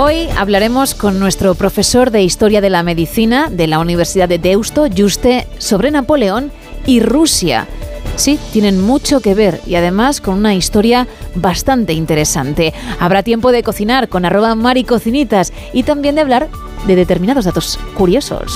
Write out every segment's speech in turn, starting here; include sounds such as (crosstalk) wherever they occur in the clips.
Hoy hablaremos con nuestro profesor de Historia de la Medicina de la Universidad de Deusto, Juste, sobre Napoleón y Rusia. Sí, tienen mucho que ver y además con una historia bastante interesante. Habrá tiempo de cocinar con arroba maricocinitas y también de hablar de determinados datos curiosos.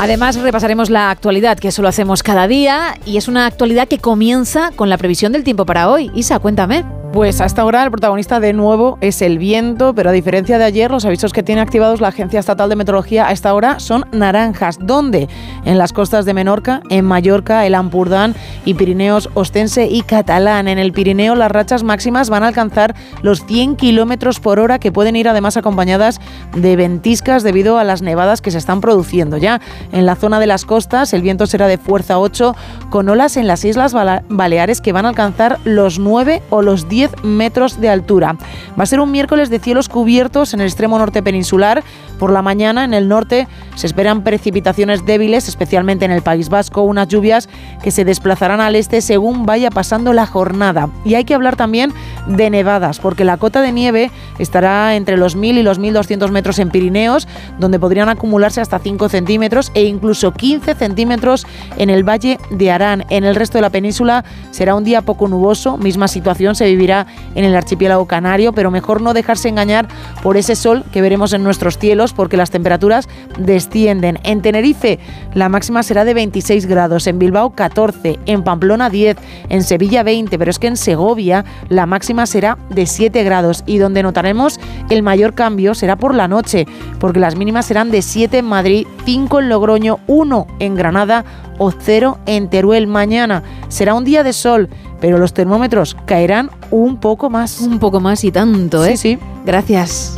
Además, repasaremos la actualidad, que eso lo hacemos cada día, y es una actualidad que comienza con la previsión del tiempo para hoy. Isa, cuéntame. Pues hasta ahora el protagonista de nuevo es el viento, pero a diferencia de ayer, los avisos que tiene activados la Agencia Estatal de Meteorología a esta hora son naranjas. ¿Dónde? En las costas de Menorca, en Mallorca, el Ampurdán y Pirineos Ostense y Catalán. En el Pirineo las rachas máximas van a alcanzar los 100 kilómetros por hora, que pueden ir además acompañadas de ventiscas debido a las nevadas que se están produciendo ya. En la zona de las costas el viento será de fuerza 8, con olas en las Islas Baleares que van a alcanzar los 9 o los 10 metros de altura. Va a ser un miércoles de cielos cubiertos en el extremo norte peninsular. Por la mañana en el norte se esperan precipitaciones débiles, especialmente en el País Vasco, unas lluvias que se desplazarán al este según vaya pasando la jornada. Y hay que hablar también de nevadas, porque la cota de nieve estará entre los 1.000 y los 1.200 metros en Pirineos, donde podrían acumularse hasta 5 centímetros e incluso 15 centímetros en el Valle de Arán. En el resto de la península será un día poco nuboso, misma situación se vivirá en el archipiélago canario, pero mejor no dejarse engañar por ese sol que veremos en nuestros cielos porque las temperaturas descienden. En Tenerife la máxima será de 26 grados, en Bilbao 14, en Pamplona 10, en Sevilla 20, pero es que en Segovia la máxima será de 7 grados y donde notaremos el mayor cambio será por la noche, porque las mínimas serán de 7 en Madrid, 5 en Logroño, 1 en Granada o 0 en Teruel. Mañana será un día de sol pero los termómetros caerán un poco más. Un poco más y tanto, ¿eh? Sí, sí. Gracias.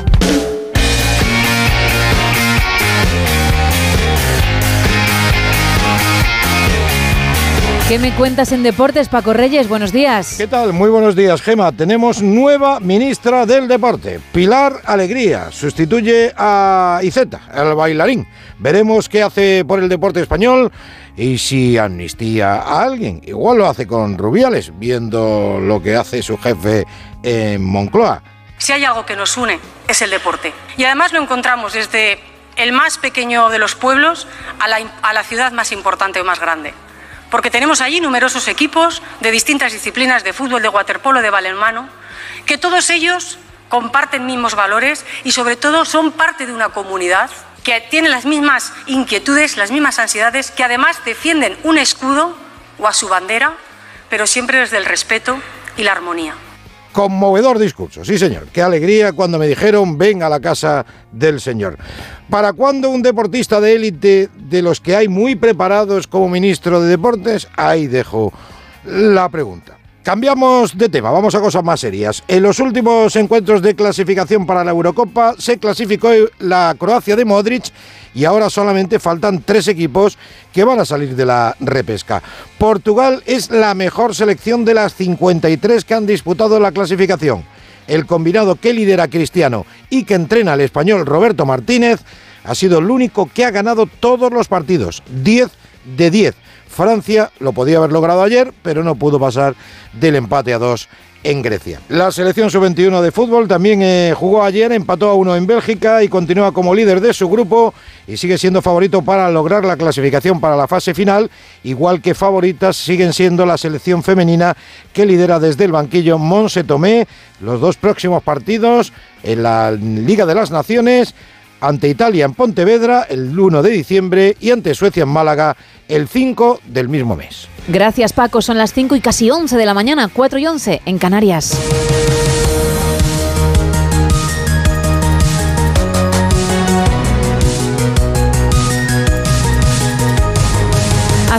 ¿Qué me cuentas en deportes, Paco Reyes? Buenos días. ¿Qué tal? Muy buenos días, Gema. Tenemos nueva ministra del Deporte, Pilar Alegría. Sustituye a Iceta, el bailarín. Veremos qué hace por el deporte español y si amnistía a alguien. Igual lo hace con Rubiales, viendo lo que hace su jefe en Moncloa. Si hay algo que nos une, es el deporte. Y además lo encontramos desde el más pequeño de los pueblos a la, a la ciudad más importante o más grande porque tenemos allí numerosos equipos de distintas disciplinas de fútbol, de waterpolo, de balonmano, que todos ellos comparten mismos valores y sobre todo son parte de una comunidad que tiene las mismas inquietudes, las mismas ansiedades, que además defienden un escudo o a su bandera, pero siempre desde el respeto y la armonía. Conmovedor discurso, sí señor. Qué alegría cuando me dijeron ven a la casa del señor. ¿Para cuándo un deportista de élite de los que hay muy preparados como ministro de Deportes? Ahí dejo la pregunta. Cambiamos de tema, vamos a cosas más serias. En los últimos encuentros de clasificación para la Eurocopa se clasificó la Croacia de Modric y ahora solamente faltan tres equipos que van a salir de la repesca. Portugal es la mejor selección de las 53 que han disputado la clasificación. El combinado que lidera Cristiano y que entrena al español Roberto Martínez ha sido el único que ha ganado todos los partidos, 10 de 10 Francia lo podía haber logrado ayer, pero no pudo pasar del empate a dos en Grecia. La selección sub-21 de fútbol también eh, jugó ayer, empató a uno en Bélgica y continúa como líder de su grupo y sigue siendo favorito para lograr la clasificación para la fase final, igual que favoritas siguen siendo la selección femenina que lidera desde el banquillo Monse Tomé los dos próximos partidos en la Liga de las Naciones ante Italia en Pontevedra el 1 de diciembre y ante Suecia en Málaga el 5 del mismo mes. Gracias Paco, son las 5 y casi 11 de la mañana, 4 y 11 en Canarias.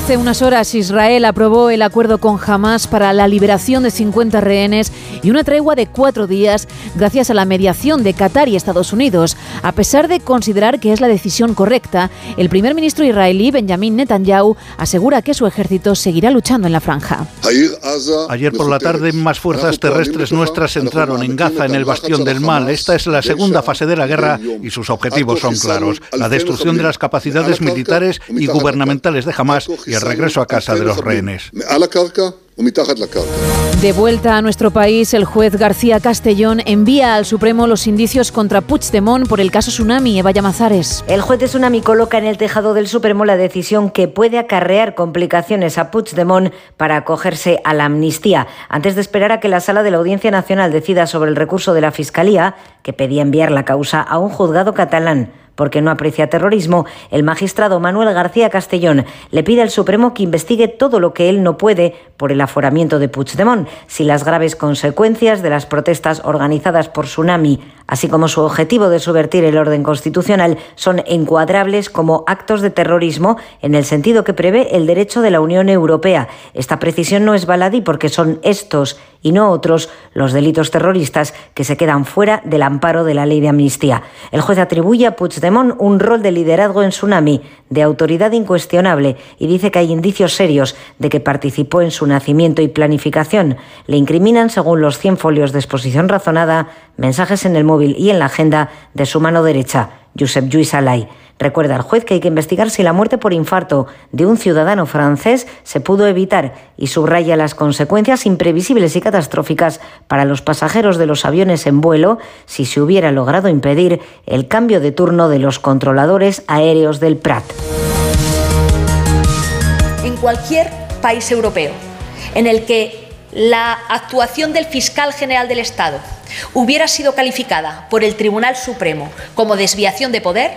Hace unas horas Israel aprobó el acuerdo con Hamas para la liberación de 50 rehenes y una tregua de cuatro días gracias a la mediación de Qatar y Estados Unidos. A pesar de considerar que es la decisión correcta, el primer ministro israelí Benjamin Netanyahu asegura que su ejército seguirá luchando en la franja. Ayer por la tarde más fuerzas terrestres nuestras entraron en Gaza en el bastión del mal. Esta es la segunda fase de la guerra y sus objetivos son claros. La destrucción de las capacidades militares y gubernamentales de Hamas y el regreso a casa de los rehenes. De vuelta a nuestro país, el juez García Castellón envía al Supremo los indicios contra Puigdemont por el caso Tsunami, Eva Llamazares. El juez de Tsunami coloca en el tejado del Supremo la decisión que puede acarrear complicaciones a Puigdemont para acogerse a la amnistía, antes de esperar a que la Sala de la Audiencia Nacional decida sobre el recurso de la Fiscalía, que pedía enviar la causa a un juzgado catalán porque no aprecia terrorismo, el magistrado Manuel García Castellón le pide al Supremo que investigue todo lo que él no puede por el aforamiento de Puigdemont, si las graves consecuencias de las protestas organizadas por Tsunami, así como su objetivo de subvertir el orden constitucional, son encuadrables como actos de terrorismo en el sentido que prevé el derecho de la Unión Europea. Esta precisión no es baladí porque son estos y no otros los delitos terroristas que se quedan fuera del amparo de la ley de amnistía. El juez atribuye a Puigdemont un rol de liderazgo en Tsunami, de autoridad incuestionable, y dice que hay indicios serios de que participó en su nacimiento y planificación. Le incriminan, según los 100 folios de exposición razonada, mensajes en el móvil y en la agenda de su mano derecha, Josep Lluís Alay. Recuerda al juez que hay que investigar si la muerte por infarto de un ciudadano francés se pudo evitar y subraya las consecuencias imprevisibles y catastróficas para los pasajeros de los aviones en vuelo si se hubiera logrado impedir el cambio de turno de los controladores aéreos del Prat. En cualquier país europeo en el que la actuación del fiscal general del Estado hubiera sido calificada por el Tribunal Supremo como desviación de poder,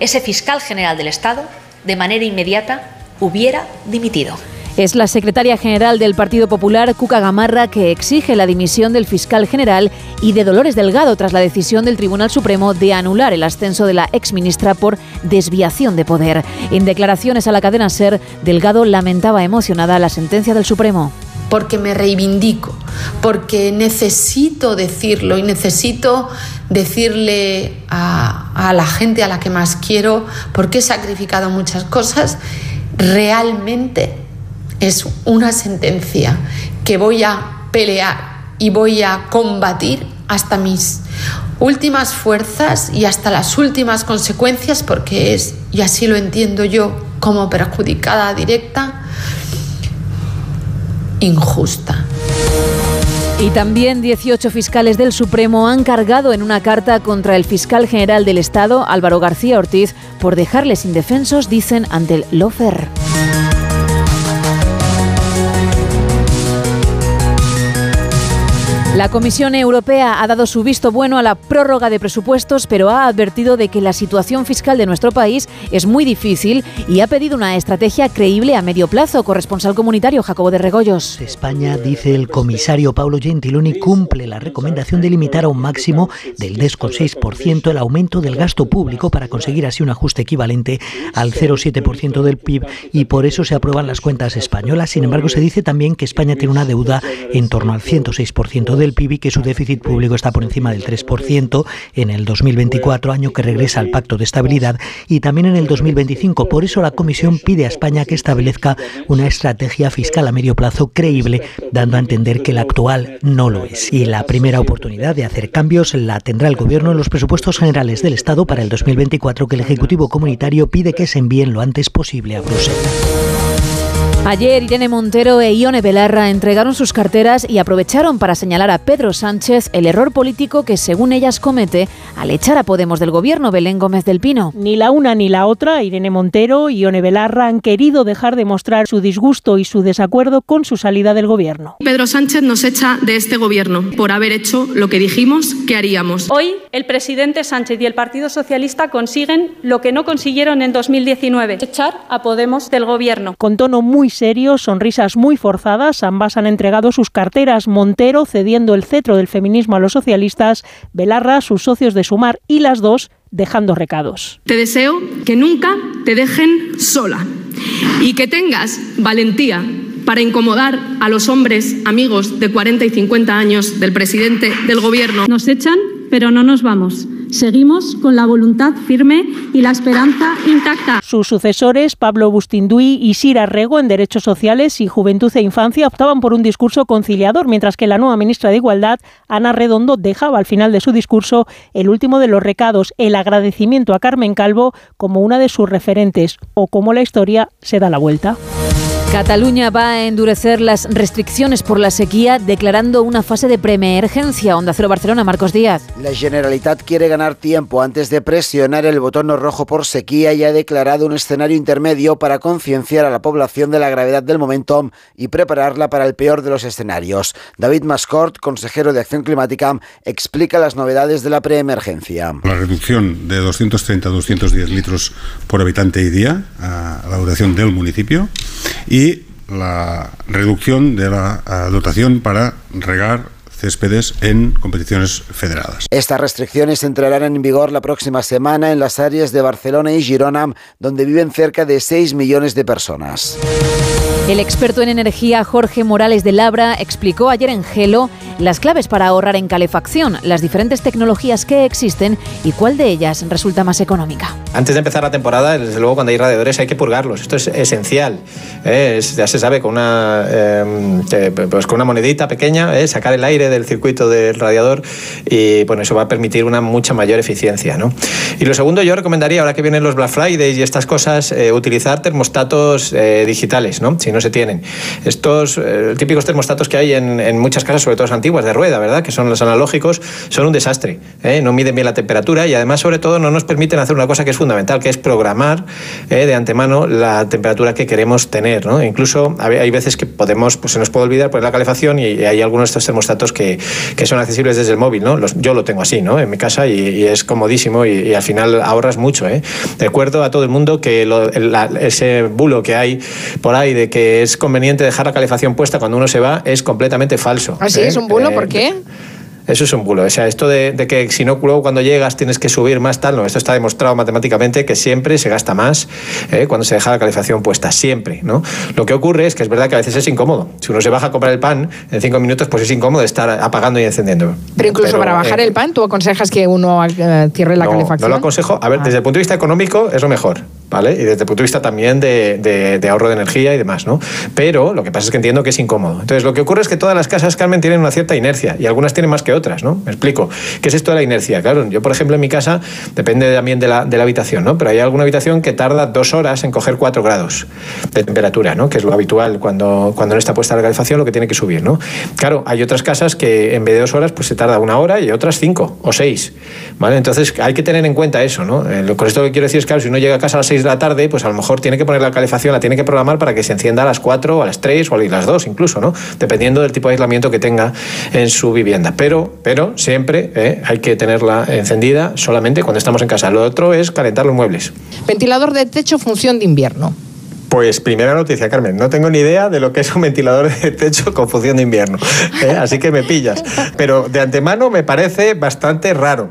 ese fiscal general del Estado, de manera inmediata, hubiera dimitido. Es la secretaria general del Partido Popular, Cuca Gamarra, que exige la dimisión del fiscal general y de Dolores Delgado tras la decisión del Tribunal Supremo de anular el ascenso de la exministra por desviación de poder. En declaraciones a la cadena SER, Delgado lamentaba emocionada la sentencia del Supremo porque me reivindico, porque necesito decirlo y necesito decirle a, la gente a la que más quiero, porque he sacrificado muchas cosas, realmente es una sentencia que voy a pelear y voy a combatir hasta mis últimas fuerzas y hasta las últimas consecuencias, porque es, y así lo entiendo yo, como perjudicada directa, injusta. Y también 18 fiscales del Supremo han cargado en una carta contra el fiscal general del Estado, Álvaro García Ortiz, por dejarles indefensos, dicen, ante el Lofer. La Comisión Europea ha dado su visto bueno a la prórroga de presupuestos, pero ha advertido de que la situación fiscal de nuestro país es muy difícil y ha pedido una estrategia creíble a medio plazo. Corresponsal comunitario Jacobo de Regoyos. España, dice el comisario Paulo Gentiloni, cumple la recomendación de limitar a un máximo del 10,6% el aumento del gasto público para conseguir así un ajuste equivalente al 0,7% del PIB y por eso se aprueban las cuentas españolas. Sin embargo, se dice también que España tiene una deuda en torno al 106% del PIB que su déficit público está por encima del 3% en el 2024, año que regresa al Pacto de Estabilidad, y también en el 2025. Por eso la Comisión pide a España que establezca una estrategia fiscal a medio plazo creíble, dando a entender que la actual no lo es. Y la primera oportunidad de hacer cambios la tendrá el Gobierno en los presupuestos generales del Estado para el 2024 que el Ejecutivo Comunitario pide que se envíen lo antes posible a Bruselas. Ayer Irene Montero e Ione Belarra entregaron sus carteras y aprovecharon para señalar a Pedro Sánchez el error político que según ellas comete al echar a Podemos del gobierno Belén Gómez del Pino. Ni la una ni la otra, Irene Montero y Ione Belarra han querido dejar de mostrar su disgusto y su desacuerdo con su salida del gobierno. Pedro Sánchez nos echa de este gobierno por haber hecho lo que dijimos que haríamos. Hoy el presidente Sánchez y el Partido Socialista consiguen lo que no consiguieron en 2019, echar a Podemos del gobierno. Con tono muy serio, sonrisas muy forzadas, ambas han entregado sus carteras. Montero cediendo el cetro del feminismo a los socialistas, Belarra sus socios de Sumar y las dos dejando recados. Te deseo que nunca te dejen sola y que tengas valentía para incomodar a los hombres amigos de 40 y 50 años del presidente del Gobierno. Nos echan, pero no nos vamos. Seguimos con la voluntad firme y la esperanza intacta. Sus sucesores, Pablo Bustinduy y Sira Rego, en Derechos Sociales y Juventud e Infancia, optaban por un discurso conciliador, mientras que la nueva ministra de Igualdad, Ana Redondo, dejaba al final de su discurso el último de los recados, el agradecimiento a Carmen Calvo como una de sus referentes, o como la historia se da la vuelta. Cataluña va a endurecer las restricciones por la sequía declarando una fase de preemergencia. Onda Cero Barcelona, Marcos Díaz. La Generalitat quiere ganar tiempo antes de presionar el botón rojo por sequía y ha declarado un escenario intermedio para concienciar a la población de la gravedad del momento y prepararla para el peor de los escenarios. David Mascort, consejero de Acción Climática, explica las novedades de la preemergencia. La reducción de 230 a 210 litros por habitante y día a la duración del municipio y la reducción de la uh, dotación para regar céspedes en competiciones federadas. Estas restricciones entrarán en vigor la próxima semana en las áreas de Barcelona y Girona, donde viven cerca de 6 millones de personas. El experto en energía Jorge Morales de Labra explicó ayer en Gelo las claves para ahorrar en calefacción, las diferentes tecnologías que existen y cuál de ellas resulta más económica. Antes de empezar la temporada, desde luego cuando hay radiadores hay que purgarlos, esto es esencial. ¿eh? Ya se sabe con una, eh, pues con una monedita pequeña, ¿eh? sacar el aire del circuito del radiador y bueno, eso va a permitir una mucha mayor eficiencia. ¿no? Y lo segundo, yo recomendaría, ahora que vienen los Black Fridays y estas cosas, utilizar termostatos digitales, ¿no? No se tienen. Estos típicos termostatos que hay en, en muchas casas, sobre todo antiguas de rueda, ¿verdad? Que son los analógicos, son un desastre. ¿eh? No miden bien la temperatura y además, sobre todo, no nos permiten hacer una cosa que es fundamental, que es programar ¿eh? de antemano la temperatura que queremos tener. ¿no? Incluso hay veces que podemos, pues se nos puede olvidar poner la calefacción y hay algunos de estos termostatos que, que son accesibles desde el móvil. ¿no? Los, yo lo tengo así ¿no? en mi casa y, es comodísimo y, al final ahorras mucho. ¿eh? Recuerdo a todo el mundo que ese bulo que hay por ahí de que es conveniente dejar la calefacción puesta cuando uno se va es completamente falso. Así ¿eh? es un bulo, ¿por qué? Eso es un bulo. O sea, esto de, que si no, luego cuando llegas tienes que subir más, tal, no. Esto está demostrado matemáticamente que siempre se gasta más ¿eh? cuando se deja la calefacción puesta. Siempre, ¿no? Lo que ocurre es que es verdad que a veces es incómodo. Si uno se baja a comprar el pan en cinco minutos, pues es incómodo estar apagando y encendiendo. Pero incluso para bajar eh, el pan, ¿tú aconsejas que uno eh, cierre la calefacción? No lo aconsejo. A ver, ah. desde el punto de vista económico es lo mejor. ¿Vale? Y desde el punto de vista también de, de, ahorro de energía y demás, ¿no? Pero lo que pasa es que entiendo que es incómodo. Entonces, lo que ocurre es que todas las casas, Carmen, tienen una cierta inercia y algunas tienen más que otras, ¿no? Me explico. ¿Qué es esto de la inercia? Claro, yo, por ejemplo, en mi casa, depende también de la, de la habitación, ¿no? Pero hay alguna habitación que tarda dos horas en coger cuatro grados de temperatura, ¿no? Que es lo habitual cuando, cuando no está puesta la calefacción, lo que tiene que subir, ¿no? Claro, hay otras casas que en vez de dos horas, pues se tarda una hora y otras cinco o seis, ¿vale? Entonces hay que tener en cuenta eso, ¿no? Eh, con esto lo que quiero decir es, claro, si uno llega a casa a las seis de la tarde, pues a lo mejor tiene que poner la calefacción, la tiene que programar para que se encienda a las cuatro a las tres o a las dos incluso, ¿no? Dependiendo del tipo de aislamiento que tenga en su vivienda. Pero, pero siempre ¿eh? hay que tenerla encendida solamente cuando estamos en casa. Lo otro es calentar los muebles. Ventilador de techo, función de invierno. Pues primera noticia, Carmen. No tengo ni idea de lo que es un ventilador de techo con función de invierno. ¿eh? Así que me pillas. Pero de antemano me parece bastante raro.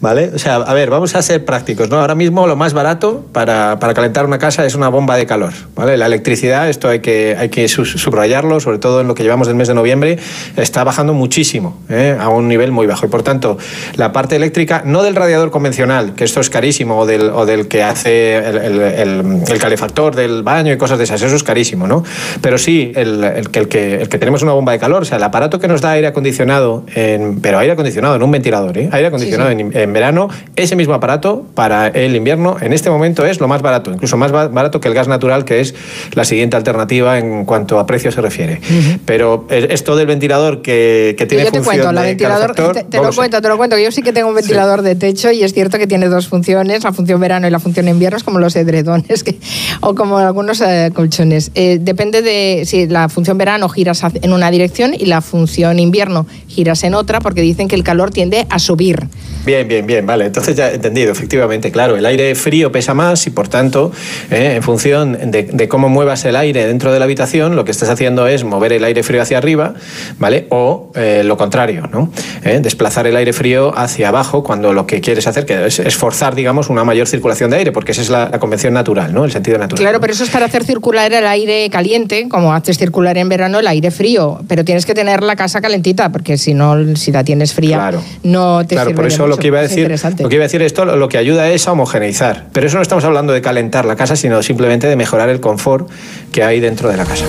¿Vale? O sea, a ver, vamos a ser prácticos. ¿no? Ahora mismo lo más barato para, para calentar una casa es una bomba de calor. ¿vale? La electricidad, esto hay que, hay que subrayarlo, sobre todo en lo que llevamos del mes de noviembre, está bajando muchísimo, ¿eh? a un nivel muy bajo. Y por tanto, la parte eléctrica, no del radiador convencional, que esto es carísimo, o del, o del que hace el, el, el calefactor del baño, y cosas de esas. Eso es carísimo, ¿no? Pero sí, el, el, que, el, que, el que tenemos una bomba de calor, o sea, el aparato que nos da aire acondicionado, en, pero aire acondicionado, en un ventilador, ¿eh? aire acondicionado En, en, verano, ese mismo aparato para el invierno en este momento es lo más barato, incluso más barato que el gas natural, que es la siguiente alternativa en cuanto a precio se refiere. Pero esto del ventilador que, que tiene yo te cuento, la ventilador, te, lo cuento, te lo cuento. Yo sí que tengo un ventilador de techo y es cierto que tiene dos funciones, la función verano y la función invierno, es como los edredones que, o como algunos eh, colchones. Eh, depende de si la función verano giras en una dirección y la función invierno giras en otra, porque dicen que el calor tiende a subir. Bien, bien, bien, vale. Entonces ya he entendido, efectivamente, claro, el aire frío pesa más y por tanto, eh, en función de, cómo muevas el aire dentro de la habitación, lo que estás haciendo es mover el aire frío hacia arriba, ¿vale? O lo contrario, ¿no? desplazar el aire frío hacia abajo cuando lo que quieres hacer que es, forzar, digamos, una mayor circulación de aire, porque esa es la, la, convención natural, ¿no? El sentido natural. Claro, pero eso está hacer circular el aire caliente, como haces circular en verano el aire frío, pero tienes que tener la casa calentita, porque si no, si la tienes fría, no te Claro, sirve por eso lo que iba a decir, lo que iba a decir esto, lo que ayuda es a homogeneizar. Pero eso no estamos hablando de calentar la casa, sino simplemente de mejorar el confort que hay dentro de la casa.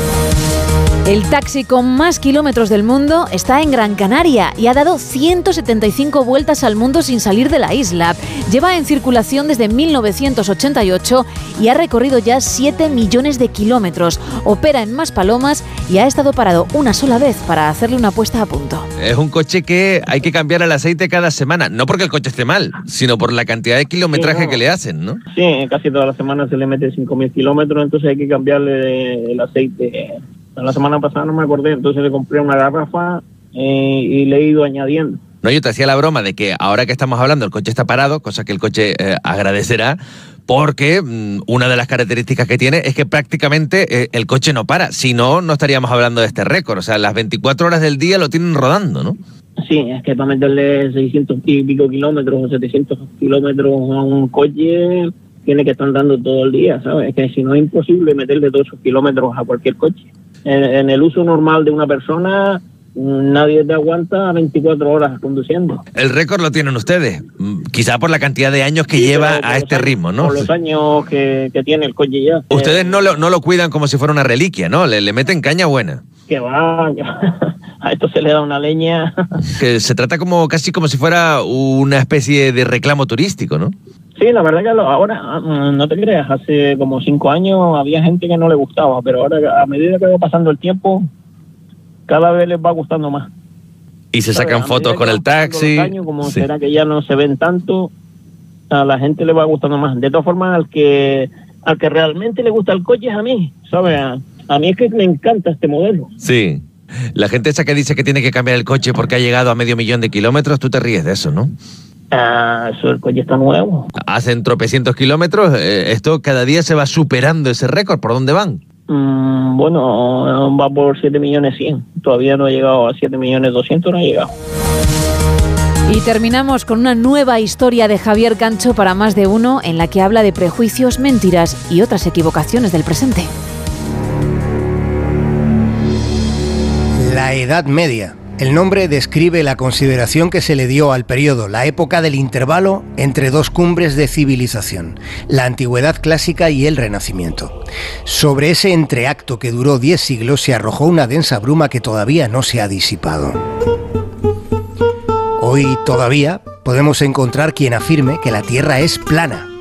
El taxi con más kilómetros del mundo está en Gran Canaria y ha dado 175 vueltas al mundo sin salir de la isla. Lleva en circulación desde 1988 y ha recorrido ya 7 millones de kilómetros. Opera en Maspalomas y ha estado parado una sola vez para hacerle una puesta a punto. Es un coche que hay que cambiar el aceite cada semana, no porque el coche esté mal, sino por la cantidad de kilometraje Sí, no. que le hacen, ¿no? Sí, casi todas las semanas se le mete 5.000 kilómetros, entonces hay que cambiarle el aceite. La semana pasada no me acordé, entonces le compré una garrafa eh, y le he ido añadiendo. No, yo te hacía la broma de que ahora que estamos hablando el coche está parado, cosa que el coche eh, agradecerá, porque mm, una de las características que tiene es que prácticamente eh, el coche no para, si no, no estaríamos hablando de este récord, o sea, las 24 horas del día lo tienen rodando, ¿no? Sí, es que para meterle 600 y pico kilómetros o 700 kilómetros a un coche tiene que estar andando todo el día, ¿sabes? Es que si no es imposible meterle todos esos kilómetros a cualquier coche. En, en el uso normal de una persona, nadie te aguanta 24 horas conduciendo. El récord lo tienen ustedes, mm, quizá por la cantidad de años que Sí, lleva a este años- ritmo, ¿no? Por los años que, que tiene el coche ya. Ustedes no lo, no lo cuidan como si fuera una reliquia, ¿no? Le, le meten caña buena. Que va, (laughs) a esto se le da una leña. Que se trata como casi como si fuera una especie de reclamo turístico, ¿no? Sí, la verdad que ahora, mm, no te creas, hace como cinco años había gente que no le gustaba, pero ahora a medida que va pasando el tiempo, cada vez les va gustando más. Y se sacan fotos con el taxi. años, como Sí. será que ya no se ven tanto, a la gente le va gustando más. De todas formas, al que al que realmente le gusta el coche es a mí, ¿sabes? A, a mí es que me encanta este modelo. Sí. La gente esa que dice que tiene que cambiar el coche porque ha llegado a medio millón de kilómetros, tú te ríes de eso, ¿no? Ah, eso el coche está nuevo. Hacen tropecientos kilómetros, eh, esto cada día se va superando ese récord. ¿Por dónde van? Mm, bueno, va por 7 millones 100. Todavía no ha llegado a 7 millones 200, no ha llegado. Y terminamos con una nueva historia de Javier Cancho para más de uno en la que habla de prejuicios, mentiras y otras equivocaciones del presente. La Edad Media. El nombre describe la consideración que se le dio al periodo, la época del intervalo entre dos cumbres de civilización, la antigüedad clásica y el renacimiento. Sobre ese entreacto que duró 10 siglos se arrojó una densa bruma que todavía no se ha disipado. Hoy todavía podemos encontrar quien afirme que la Tierra es plana.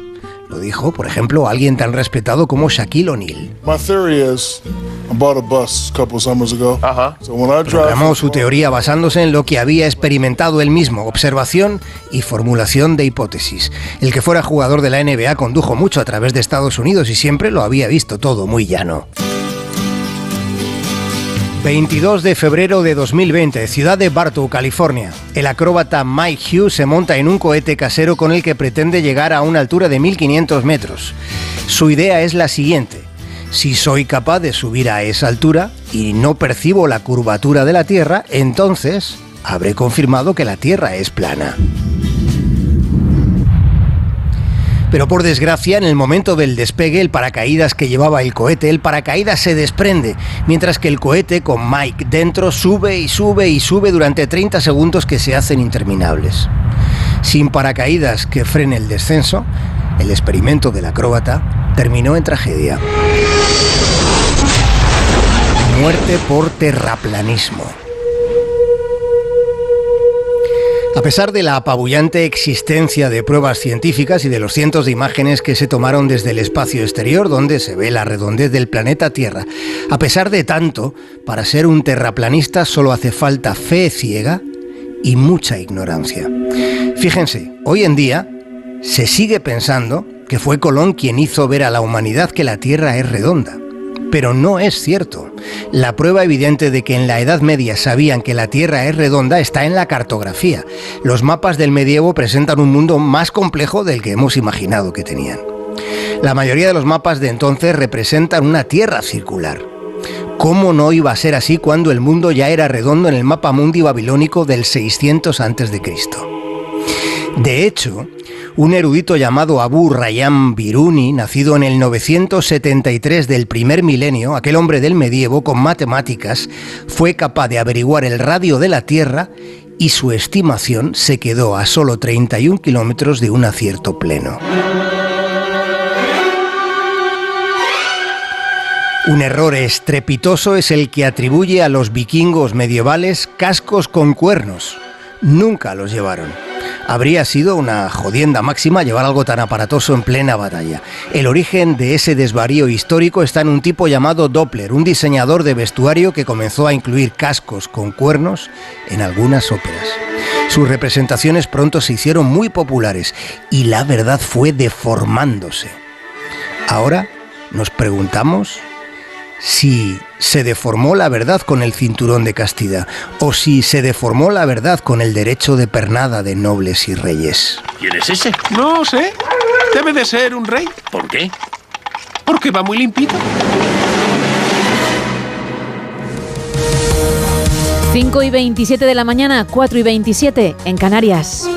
Lo dijo, por ejemplo, alguien tan respetado como Shaquille O'Neal. My theory is I bought a bus a couple summers ago. So when I drive Programó su teoría basándose en lo que había experimentado él mismo, observación y formulación de hipótesis. El que fuera jugador de la NBA condujo mucho a través de Estados Unidos y siempre lo había visto todo muy llano. 22 de febrero de 2020, ciudad de Bartow, California. El acróbata Mike Hughes se monta en un cohete casero con el que pretende llegar a una altura de 1500 metros. Su idea es la siguiente. Si soy capaz de subir a esa altura y no percibo la curvatura de la Tierra, entonces habré confirmado que la Tierra es plana. Pero por desgracia, en el momento del despegue, el paracaídas que llevaba el cohete, el paracaídas se desprende, mientras que el cohete con Mike dentro sube y sube y sube durante 30 segundos que se hacen interminables. Sin paracaídas que frene el descenso, el experimento del acróbata terminó en tragedia. Muerte por terraplanismo. A pesar de la apabullante existencia de pruebas científicas y de los cientos de imágenes que se tomaron desde el espacio exterior donde se ve la redondez del planeta Tierra, a pesar de tanto, para ser un terraplanista solo hace falta fe ciega y mucha ignorancia. Fíjense, hoy en día se sigue pensando que fue Colón quien hizo ver a la humanidad que la Tierra es redonda. Pero no es cierto. La prueba evidente de que en la Edad Media sabían que la Tierra es redonda está en la cartografía. Los mapas del medievo presentan un mundo más complejo del que hemos imaginado que tenían. La mayoría de los mapas de entonces representan una Tierra circular. ¿Cómo no iba a ser así cuando el mundo ya era redondo en el mapa mundi babilónico del 600 a.C.? De hecho, Un erudito llamado Abu Rayyan Biruni, nacido en el 973 del primer milenio, aquel hombre del medievo con matemáticas, fue capaz de averiguar el radio de la Tierra y su estimación se quedó a solo 31 kilómetros de un acierto pleno. Un error estrepitoso es el que atribuye a los vikingos medievales cascos con cuernos. Nunca los llevaron. Habría sido una jodienda máxima llevar algo tan aparatoso en plena batalla. El origen de ese desvarío histórico está en un tipo llamado Doppler, un diseñador de vestuario que comenzó a incluir cascos con cuernos en algunas óperas. Sus representaciones pronto se hicieron muy populares y la verdad fue deformándose. Ahora nos preguntamos si se deformó la verdad con el cinturón de castidad o si se deformó la verdad con el derecho de pernada de nobles y reyes. ¿Quién es ese? No sé. Debe de ser un rey. ¿Por qué? Porque va muy limpito. 5 y 27 de la mañana, 4 y 27 en Canarias.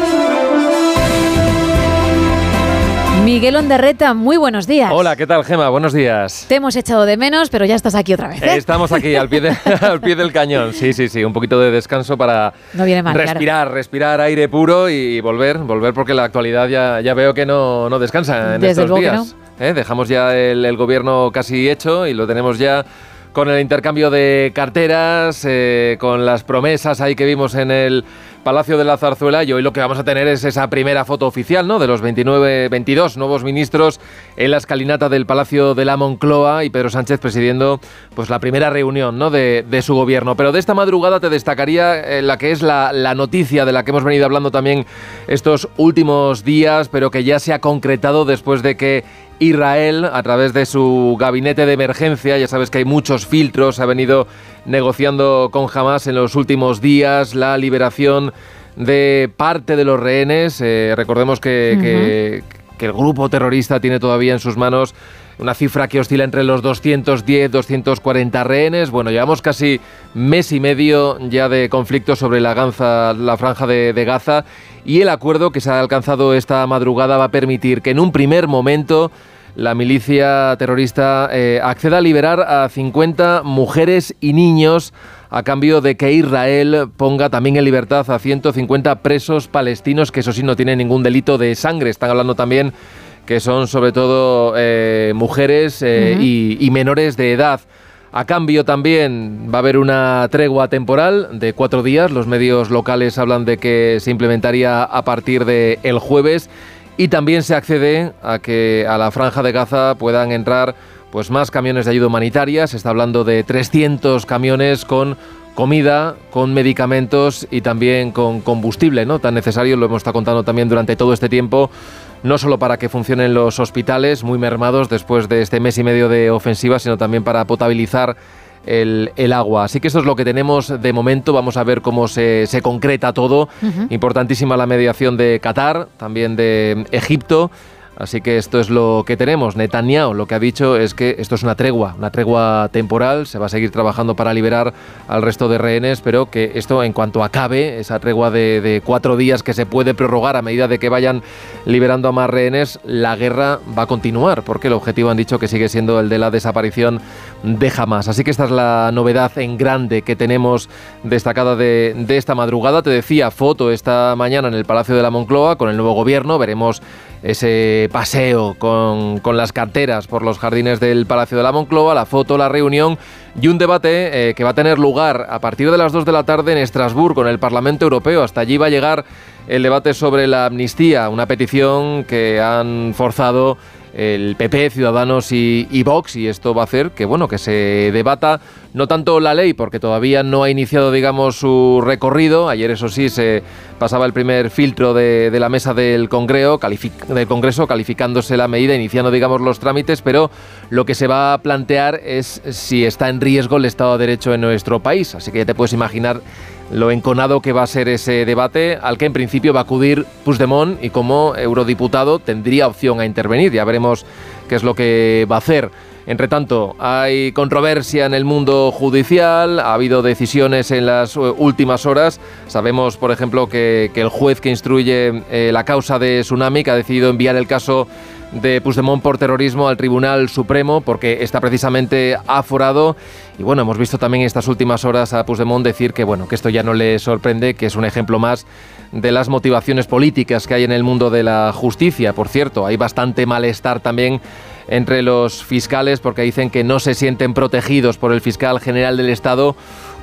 Miguel Ondarreta, muy buenos días. Hola, ¿qué tal, Gema? Buenos días. Te hemos echado de menos, pero ya estás aquí otra vez. ¿eh? Estamos aquí, al pie, (laughs) (laughs) al pie del cañón. Sí, sí, sí. Un poquito de descanso para no viene mal, respirar, respirar aire puro y volver, volver porque la actualidad ya, ya veo que no, no descansa en Desde estos días. No. ¿Eh? Dejamos ya el, el gobierno casi hecho y lo tenemos ya con el intercambio de carteras, eh, con las promesas ahí que vimos en el Palacio de la Zarzuela y hoy lo que vamos a tener es esa primera foto oficial, ¿no? De los 29, 22 nuevos ministros en la escalinata del Palacio de la Moncloa y Pedro Sánchez presidiendo pues la primera reunión, ¿no? De, su gobierno. Pero de esta madrugada te destacaría eh, la que es la, la noticia de la que hemos venido hablando también estos últimos días, pero que ya se ha concretado después de que Israel, a través de su gabinete de emergencia, ya sabes que hay muchos filtros, ha venido negociando con Hamas en los últimos días la liberación de parte de los rehenes. Eh, recordemos que, uh -huh. que, que el grupo terrorista tiene todavía en sus manos una cifra que oscila entre los 210, 240 rehenes. Bueno, llevamos casi mes y medio ya de conflicto sobre la, ganza, la franja de, de, Gaza y el acuerdo que se ha alcanzado esta madrugada va a permitir que en un primer momento la milicia terrorista eh, acceda a liberar a 50 mujeres y niños a cambio de que Israel ponga también en libertad a 150 presos palestinos que eso sí no tienen ningún delito de sangre. Están hablando también que son sobre todo eh, mujeres eh, uh -huh. y, y, menores de edad. A cambio también va a haber una tregua temporal de cuatro días. Los medios locales hablan de que se implementaría a partir del el jueves y también se accede a que a la franja de Gaza puedan entrar pues más camiones de ayuda humanitaria. Se está hablando de 300 camiones con comida, con medicamentos y también con combustible, ¿no? Tan necesario, lo hemos estado contando también durante todo este tiempo no solo para que funcionen los hospitales muy mermados después de este mes y medio de ofensiva, sino también para potabilizar el, el, agua. Así que eso es lo que tenemos de momento. Vamos a ver cómo se, se concreta todo. Uh -huh. Importantísima la mediación de Qatar, también de Egipto. Así que esto es lo que tenemos. Netanyahu lo que ha dicho es que esto es una tregua, una tregua temporal. Se va a seguir trabajando para liberar al resto de rehenes, pero que esto en cuanto acabe, esa tregua de, de cuatro días que se puede prorrogar a medida de que vayan liberando a más rehenes, la guerra va a continuar, porque el objetivo han dicho que sigue siendo el de la desaparición de Hamas. Así que esta es la novedad en grande que tenemos destacada de, de esta madrugada. Te decía, foto esta mañana en el Palacio de la Moncloa con el nuevo gobierno. Veremos ese paseo con, con, las carteras por los jardines del Palacio de la Moncloa, la foto, la reunión y un debate eh, que va a tener lugar a partir de las 2 de la tarde en Estrasburgo, en el Parlamento Europeo. Hasta allí va a llegar el debate sobre la amnistía, una petición que han forzado el PP, Ciudadanos y, Vox y esto va a hacer que bueno que se debata no tanto la ley porque todavía no ha iniciado digamos su recorrido. Ayer eso sí se pasaba el primer filtro de, de la mesa del Congreso, del Congreso calificándose la medida iniciando digamos los trámites pero lo que se va a plantear es si está en riesgo el Estado de Derecho en nuestro país. Así que ya te puedes imaginar lo enconado que va a ser ese debate, al que en principio va a acudir Puigdemont y como eurodiputado tendría opción a intervenir. Ya veremos qué es lo que va a hacer. Entre tanto, hay controversia en el mundo judicial, ha habido decisiones en las eh, últimas horas. Sabemos, por ejemplo, que, el juez que instruye eh, la causa de Tsunami, ha decidido enviar el caso de Puigdemont por terrorismo al Tribunal Supremo porque está precisamente aforado y bueno, hemos visto también estas últimas horas a Puigdemont decir que bueno, que esto ya no le sorprende, que es un ejemplo más de las motivaciones políticas que hay en el mundo de la justicia. Por cierto, hay bastante malestar también entre los fiscales porque dicen que no se sienten protegidos por el fiscal general del Estado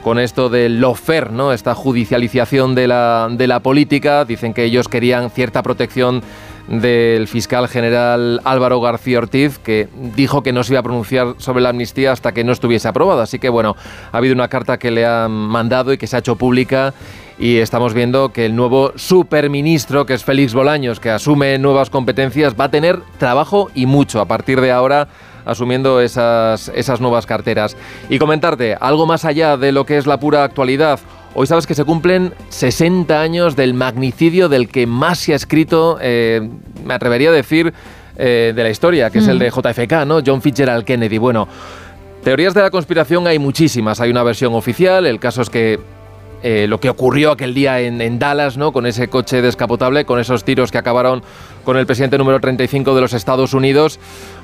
con esto del lofer, ¿no? Esta judicialización de la, de la política. Dicen que ellos querían cierta protección del fiscal general Álvaro García Ortiz, que dijo que no se iba a pronunciar sobre la amnistía hasta que no estuviese aprobada. Así que bueno, ha habido una carta que le han mandado y que se ha hecho pública y estamos viendo que el nuevo superministro, que es Félix Bolaños, que asume nuevas competencias, va a tener trabajo y mucho a partir de ahora asumiendo esas, esas nuevas carteras. Y comentarte, algo más allá de lo que es la pura actualidad, Hoy sabes que se cumplen 60 años del magnicidio del que más se ha escrito, eh, me atrevería a decir, eh, de la historia, que es el de JFK, ¿no? John Fitzgerald Kennedy. Bueno, teorías de la conspiración hay muchísimas. Hay una versión oficial, el caso es que eh, lo que ocurrió aquel día en, Dallas, ¿no? Con ese coche descapotable, con esos tiros que acabaron con el presidente número 35 de los Estados Unidos.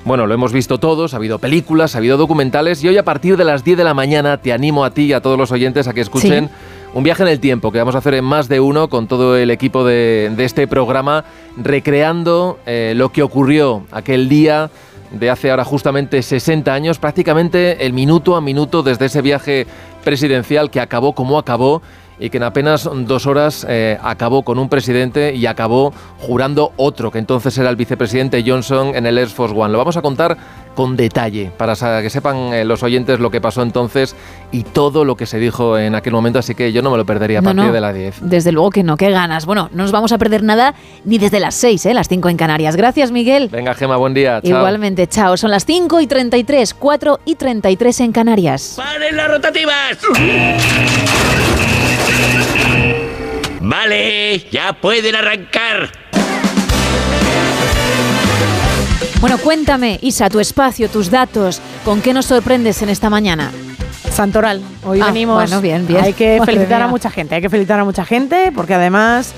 Bueno, lo hemos visto todos, ha habido películas, ha habido documentales y hoy a partir de las 10 de la mañana te animo a ti y a todos los oyentes a que escuchen un viaje en el tiempo que vamos a hacer en más de uno con todo el equipo de, este programa, recreando eh, lo que ocurrió aquel día de hace ahora justamente 60 años, prácticamente el minuto a minuto desde ese viaje presidencial que acabó como acabó y que en apenas dos horas eh, acabó con un presidente y acabó jurando otro, que entonces era el vicepresidente Johnson en el Air Force One. Lo vamos a contar con detalle, para que sepan eh, los oyentes lo que pasó entonces y todo lo que se dijo en aquel momento, así que yo no me lo perdería a partir de las 10. Desde luego que no, qué ganas. Bueno, no nos vamos a perder nada ni desde las 6, ¿eh? las 5 en Canarias. Gracias, Miguel. Venga, Gema, buen día. Chao. Igualmente, chao. Son las 5 y 33, 4 y 33 en Canarias. ¡Paren las rotativas! Vale, ya pueden arrancar. Bueno, cuéntame, Isa, tu espacio, tus datos, ¿con qué nos sorprendes en esta mañana? Santoral, hoy Ah, venimos. bueno, bien, bien. Hay que (laughs) Madre felicitar a mucha gente, hay que felicitar a mucha gente porque además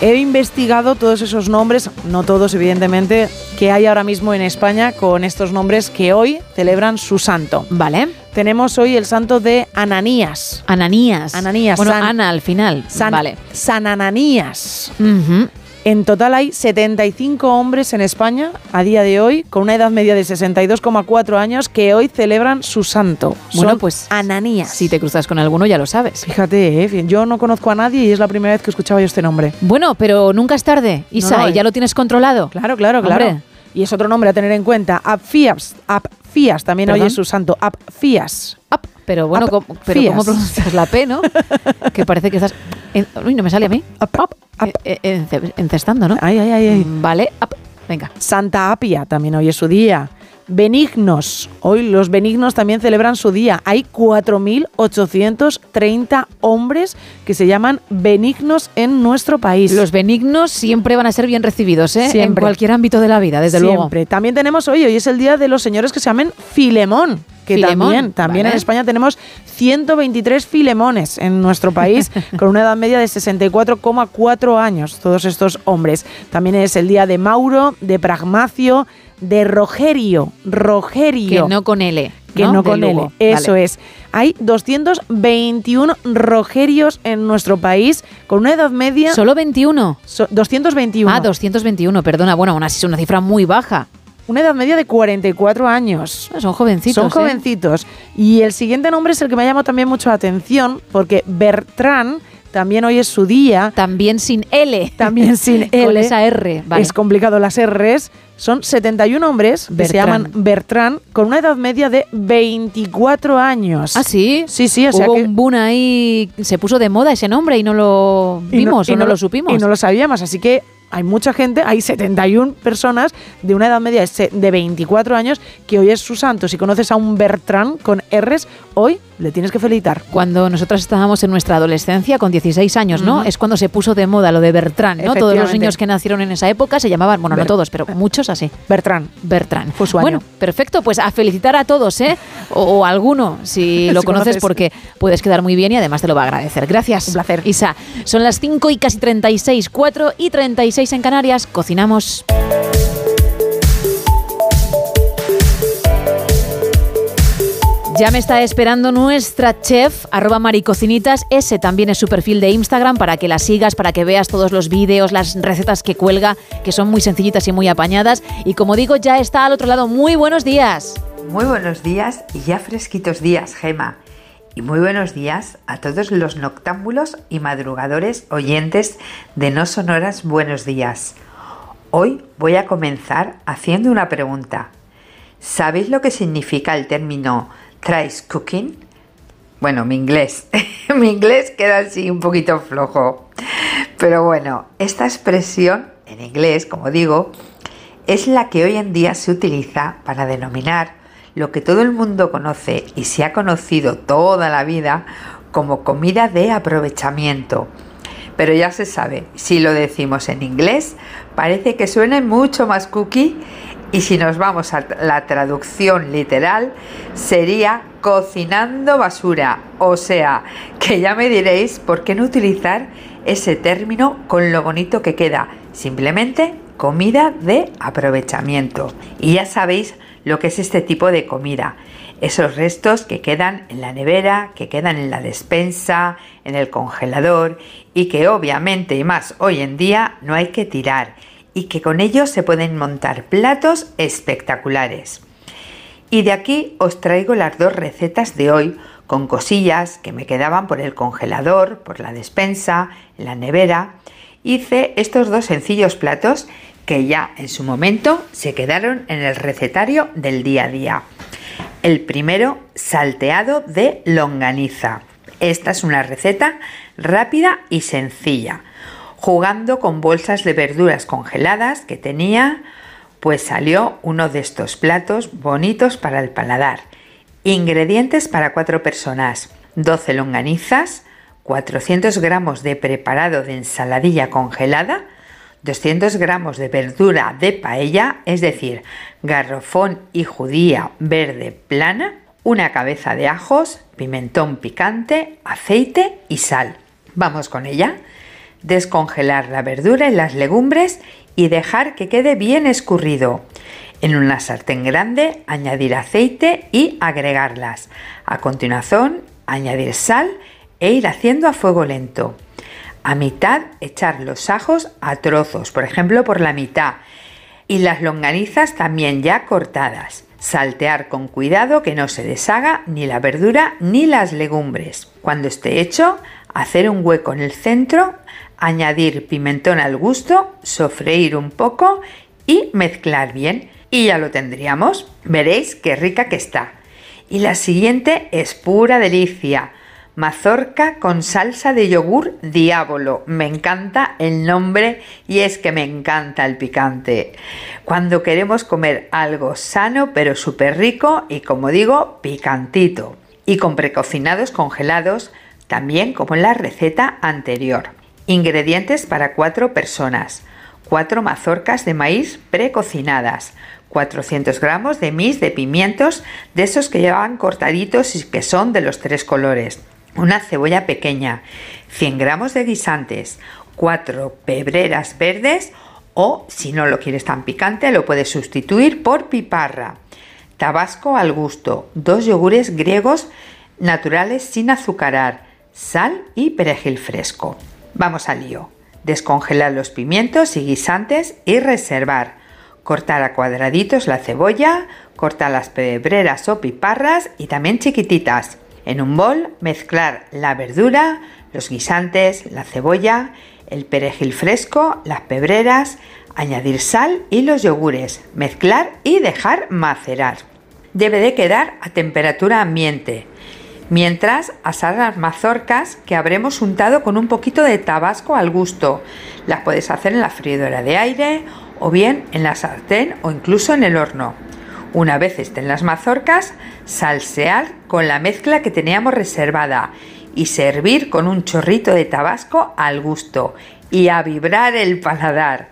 he investigado todos esos nombres, no todos evidentemente, que hay ahora mismo en España con estos nombres que hoy celebran su santo. Vale. Tenemos hoy el santo de Ananías. Ananías. Ananías. Bueno, San- Ana al final. San, vale. San Ananías. En total hay 75 hombres en España a día de hoy con una edad media de 62,4 años que hoy celebran su santo. Bueno, Son pues Ananías. Si te cruzas con alguno ya lo sabes. Fíjate, eh, yo no conozco a nadie y es la primera vez que escuchaba yo este nombre. Bueno, pero nunca es tarde, Isa, No, no, y ya lo tienes controlado. Claro, claro, claro. Hombre. Y es otro nombre a tener en cuenta. Apfias. Apfias también hoy ¿Perdón? es su santo. Apfias. Pero bueno, Ap- ¿cómo, pero fías. ¿cómo pronuncias la P, no? que parece que estás... en- uy, no me sale a mí. Eh, eh, ence- encestando, ¿no? Ay, ay, ay, Vale, ap- venga. Santa Apia también hoy es su día. Benignos. Hoy los benignos también celebran su día. Hay 4.830 hombres que se llaman benignos en nuestro país. Los benignos siempre van a ser bien recibidos, ¿eh? En Siempre. cualquier ámbito de la vida, desde luego. Siempre. También tenemos hoy, hoy es el día de los señores que se llaman Filemón. Que Filemón, también, también vale. en España tenemos 123 filemones en nuestro país, (laughs) con una edad media de 64,4 años, todos estos hombres. También es el día de Mauro, de Pragmacio, de Rogerio. Rogerio. Que no con L. Que no, con. L. Eso Vale. es. Hay 221 Rogerios en nuestro país, con una edad media. ¿Solo 21? So- 221. Ah, 221, perdona. Bueno, aún así es una cifra muy baja. Una edad media de 44 años. Ah, Son jovencitos. Son ¿eh? jovencitos. Y el siguiente nombre es el que me ha llamado también mucho la atención, porque Bertrán también hoy es su día. También sin L. También sin (laughs) L. Con esa R. Vale. Es complicado las R's. Son 71 hombres que se llaman Bertrán, con una edad media de 24 años. ¿Ah, sí? Sí, sí, o sea Hubo que... un boom ahí, se puso de moda ese nombre y no lo y vimos y o no, lo supimos. Y no lo sabíamos, así que hay mucha gente, hay 71 personas de una edad media de se- de 24 años que hoy es su santo. Si conoces a un Bertrán con R's, hoy le tienes que felicitar. Cuando nosotras estábamos en nuestra adolescencia, con 16 años, ¿no? Es cuando se puso de moda lo de Bertrán, ¿no? Todos los niños que nacieron en esa época se llamaban, bueno, no todos, pero muchos así. Bertrán. Bertrán. Fue su año. Bueno, perfecto, pues a felicitar a todos, ¿eh? O, o alguno, si (laughs) lo Si conoces, conoces. porque puedes quedar muy bien y además te lo va a agradecer. Gracias. Un placer. Isa, son las 5 y casi 36, 4 y 36 en Canarias. Cocinamos. Ya me está esperando nuestra chef, arroba maricocinitas. Ese también es su perfil de Instagram para que la sigas, para que veas todos los vídeos, las recetas que cuelga, que son muy sencillitas y muy apañadas. Y como digo, ya está al otro lado. Muy buenos días. Muy buenos días y ya fresquitos días, Gema. Y muy buenos días a todos los noctámbulos y madrugadores oyentes de No Sonoras Buenos Días. Hoy voy a comenzar haciendo una pregunta. ¿Sabéis lo que significa el término thrice cooking? Bueno, mi inglés. (laughs) mi inglés queda así un poquito flojo. Pero bueno, esta expresión en inglés, como digo, es la que hoy en día se utiliza para denominar lo que todo el mundo conoce y se ha conocido toda la vida como comida de aprovechamiento. Pero ya se sabe, si lo decimos en inglés, parece que suena mucho más cookie y si nos vamos a la traducción literal, sería cocinando basura. O sea, que ya me diréis por qué no utilizar ese término con lo bonito que queda. Simplemente comida de aprovechamiento. Y ya sabéis lo que es este tipo de comida. Esos restos que quedan en la nevera, que quedan en la despensa, en el congelador y que obviamente y más hoy en día no hay que tirar y que con ellos se pueden montar platos espectaculares. Y de aquí os traigo las dos recetas de hoy con cosillas que me quedaban por el congelador, por la despensa, en la nevera. Hice estos dos sencillos platos que ya en su momento se quedaron en el recetario del día a día. El primero, salteado de longaniza. Esta es una receta rápida y sencilla. Jugando con bolsas de verduras congeladas que tenía, pues salió uno de estos platos bonitos para el paladar. Ingredientes para cuatro personas: 12 longanizas, 400 gramos de preparado de ensaladilla congelada, 200 gramos de verdura de paella, es decir, garrofón y judía verde plana, una cabeza de ajos, pimentón picante, aceite y sal. Vamos con ella. Descongelar la verdura y las legumbres y dejar que quede bien escurrido. En una sartén grande añadir aceite y agregarlas. A continuación añadir sal e ir haciendo a fuego lento. A mitad echar los ajos a trozos, por ejemplo por la mitad, y las longanizas también ya cortadas. Saltear con cuidado que no se deshaga ni la verdura ni las legumbres. Cuando esté hecho, hacer un hueco en el centro, añadir pimentón al gusto, sofreír un poco y mezclar bien. Y ya lo tendríamos. Veréis qué rica que está. Y la siguiente es pura delicia. Mazorca con salsa de yogur diablo. Me encanta el nombre y es que me encanta el picante. Cuando queremos comer algo sano pero súper rico y como digo, picantito. Y con precocinados congelados, también como en la receta anterior. Ingredientes para cuatro personas. 4 mazorcas de maíz precocinadas, 400 gramos de mis de pimientos de esos que llevan cortaditos y que son de los tres colores, una cebolla pequeña, 100 gramos de guisantes, 4 pebreras verdes o si no lo quieres tan picante lo puedes sustituir por piparra, tabasco al gusto, dos yogures griegos naturales sin azucarar, sal y perejil fresco. Vamos al lío. Descongelar los pimientos y guisantes y reservar. Cortar a cuadraditos la cebolla, cortar las pebreras o piparras y también chiquititas. En un bol mezclar la verdura, los guisantes, la cebolla, el perejil fresco, las pebreras, añadir sal y los yogures, mezclar y dejar macerar. Debe de quedar a temperatura ambiente. Mientras asar las mazorcas que habremos untado con un poquito de tabasco al gusto. Las puedes hacer en la freidora de aire o bien en la sartén o incluso en el horno. Una vez estén las mazorcas, salsear con la mezcla que teníamos reservada y servir con un chorrito de tabasco al gusto y a vibrar el paladar.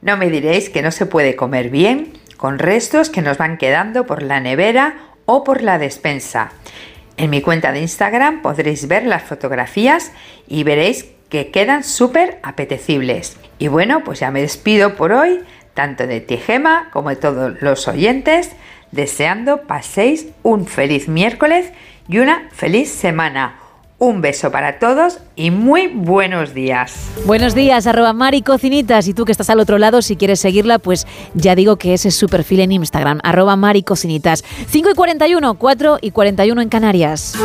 No me diréis que no se puede comer bien con restos que nos van quedando por la nevera o por la despensa. En mi cuenta de Instagram podréis ver las fotografías y veréis que quedan súper apetecibles. Y bueno, pues ya me despido por hoy, tanto de Tijema como de todos los oyentes, deseando paséis un feliz miércoles y una feliz semana. Un beso para todos y muy buenos días. Buenos días, arroba Mari Cocinitas. Y tú que estás al otro lado, si quieres seguirla, pues ya digo que ese es su perfil en Instagram, arroba Mari Cocinitas. 5 y 41, 4 y 41 en Canarias.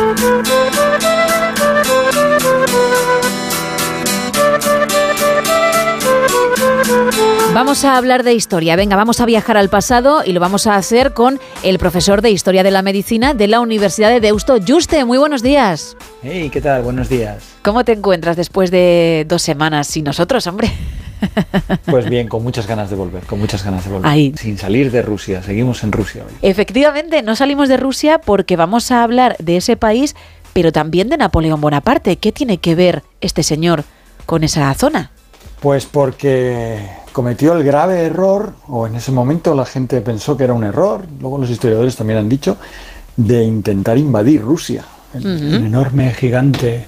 Vamos a hablar de historia. Venga, vamos a viajar al pasado y lo vamos a hacer con el profesor de Historia de la Medicina de la Universidad de Deusto, Juste. Muy buenos días. Hey, ¿qué tal? Buenos días. ¿Cómo te encuentras después de dos semanas sin nosotros, hombre? (laughs) Pues bien, con muchas ganas de volver, con muchas ganas de volver. Ahí. Sin salir de Rusia, seguimos en Rusia hoy. Efectivamente, no salimos de Rusia porque vamos a hablar de ese país, pero también de Napoleón Bonaparte. ¿Qué tiene que ver este señor con esa zona? Pues porque cometió el grave error, o en ese momento la gente pensó que era un error, luego los historiadores también han dicho, de intentar invadir Rusia, el, el enorme gigante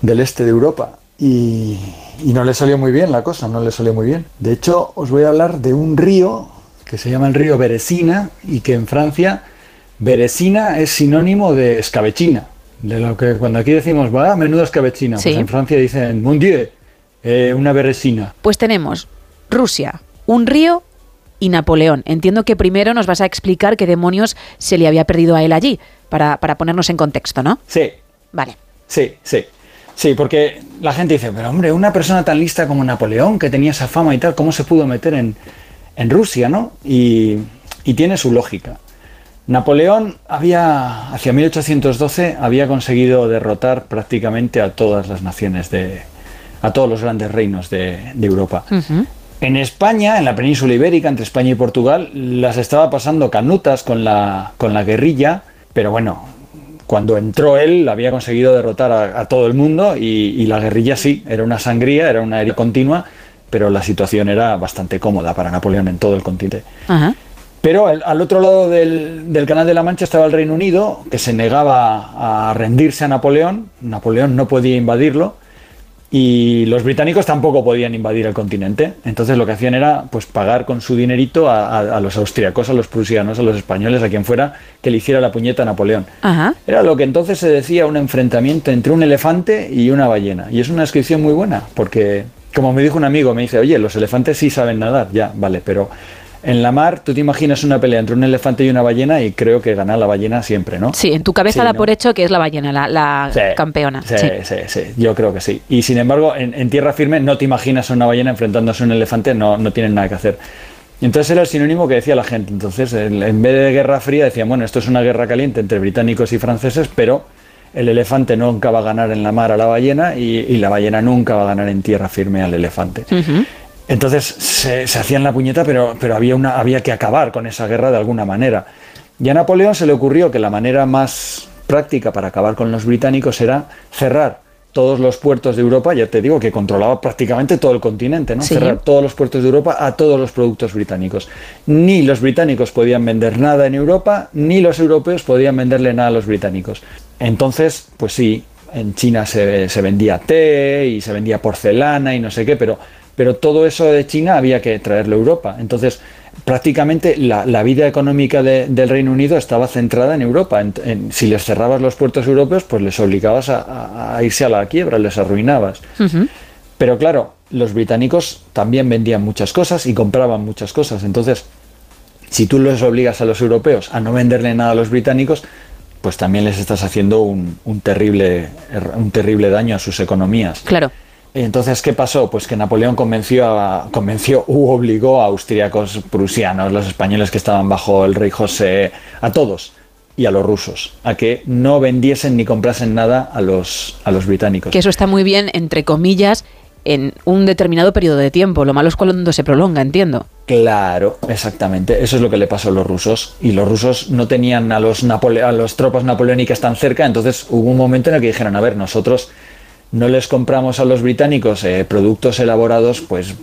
del este de Europa. Y, y no le salió muy bien la cosa, no le salió muy bien. De hecho, os voy a hablar de un río que se llama el río Beresina y que en Francia Beresina es sinónimo de escabechina. De lo que cuando aquí decimos, va, menudo escabechina, Sí. pues en Francia dicen, mon dieu, eh, una beresina. Pues tenemos Rusia, un río y Napoleón. Entiendo que primero nos vas a explicar qué demonios se le había perdido a él allí, para, para ponernos en contexto, ¿no? Sí. Vale. Sí, sí. Sí, porque la gente dice, pero hombre, una persona tan lista como Napoleón, que tenía esa fama y tal, ¿cómo se pudo meter en, en Rusia, no? Y, y tiene su lógica. Napoleón había, hacia 1812, había conseguido derrotar prácticamente a todas las naciones de, a todos los grandes reinos de, de Europa. En España, en la península ibérica, entre España y Portugal, las estaba pasando canutas con la, con la guerrilla, pero bueno, cuando entró él había conseguido derrotar a, a todo el mundo y, y la guerrilla sí, era una sangría, era una herida continua, pero la situación era bastante cómoda para Napoleón en todo el continente. Ajá. Pero al, al otro lado del, del Canal de la Mancha estaba el Reino Unido, que se negaba a rendirse a Napoleón. Napoleón no podía invadirlo. Y los británicos tampoco podían invadir el continente. Entonces lo que hacían era pues pagar con su dinerito a, a- a los austriacos, a los prusianos, a los españoles, a quien fuera que le hiciera la puñeta a Napoleón. Ajá. Era lo que entonces se decía un enfrentamiento entre un elefante y una ballena. Y es una descripción muy buena, porque como me dijo un amigo, me dice, oye, los elefantes sí saben nadar, ya, vale, pero en la mar tú te imaginas una pelea entre un elefante y una ballena y creo que gana la ballena siempre, ¿no? Sí, en tu cabeza Sí, da ¿no? por hecho que es la ballena, la, la Sí, campeona. Sí, Sí. sí, sí, yo creo que sí. Y sin embargo, en, en tierra firme no te imaginas a una ballena enfrentándose a un elefante, no, no tienen nada que hacer. Entonces era el sinónimo que decía la gente. Entonces, en vez de guerra fría, decían, bueno, esto es una guerra caliente entre británicos y franceses, pero el elefante nunca va a ganar en la mar a la ballena y, y la ballena nunca va a ganar en tierra firme al elefante. Entonces se, se hacían la puñeta, pero, pero había, una, había que acabar con esa guerra de alguna manera. Y a Napoleón se le ocurrió que la manera más práctica para acabar con los británicos era cerrar todos los puertos de Europa, ya te digo que controlaba prácticamente todo el continente, ¿no? Sí. Cerrar todos los puertos de Europa a todos los productos británicos. Ni los británicos podían vender nada en Europa, ni los europeos podían venderle nada a los británicos. Entonces, pues sí, en China se, se vendía té y se vendía porcelana y no sé qué, pero, pero todo eso de China había que traerlo a Europa. Entonces, prácticamente la, la vida económica de- del Reino Unido estaba centrada en Europa. En- en- si les cerrabas los puertos europeos, pues les obligabas a, irse a la quiebra, les arruinabas. Pero claro, los británicos también vendían muchas cosas y compraban muchas cosas. Entonces, si tú les obligas a los europeos a no venderle nada a los británicos, pues también les estás haciendo un, un terrible, er- un terrible daño a sus economías. Claro. Entonces, ¿qué pasó? Pues que Napoleón convenció, a, convenció u obligó a austríacos, prusianos, los españoles que estaban bajo el rey José, a todos y a los rusos, a que no vendiesen ni comprasen nada a los, a los británicos. Que eso está muy bien, entre comillas, en un determinado periodo de tiempo. Lo malo es cuando se prolonga, entiendo. Claro, exactamente. Eso es lo que le pasó a los rusos. Y los rusos no tenían a los, Napole a los tropas napoleónicas tan cerca, entonces hubo un momento en el que dijeron, a ver, nosotros no les compramos a los británicos eh, productos elaborados, pues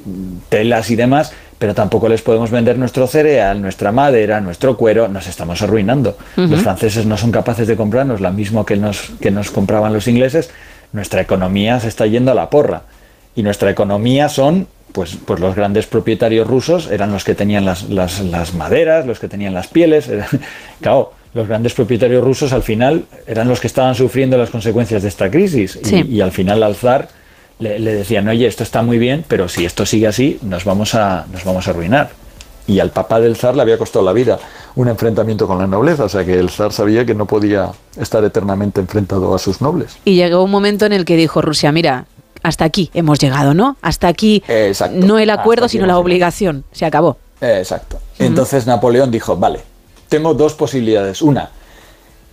telas y demás, pero tampoco les podemos vender nuestro cereal, nuestra madera, nuestro cuero, nos estamos arruinando. Los franceses no son capaces de comprarnos lo mismo que nos, que nos compraban los ingleses, nuestra economía se está yendo a la porra. Y nuestra economía son pues, pues los grandes propietarios rusos eran los que tenían las, las, las maderas, los que tenían las pieles. (laughs) claro, los grandes propietarios rusos al final eran los que estaban sufriendo las consecuencias de esta crisis. Y, al final al zar le, le, decían, oye, esto está muy bien, pero si esto sigue así, nos vamos a, nos vamos a arruinar. Y al papá del zar le había costado la vida un enfrentamiento con la nobleza, o sea que el zar sabía que no podía estar eternamente enfrentado a sus nobles. Y llegó un momento en el que dijo Rusia, mira, hasta aquí hemos llegado, ¿no? Hasta aquí no el acuerdo, sino la obligación. Se acabó. Exacto. Entonces Napoleón dijo, vale, tengo dos posibilidades. Una,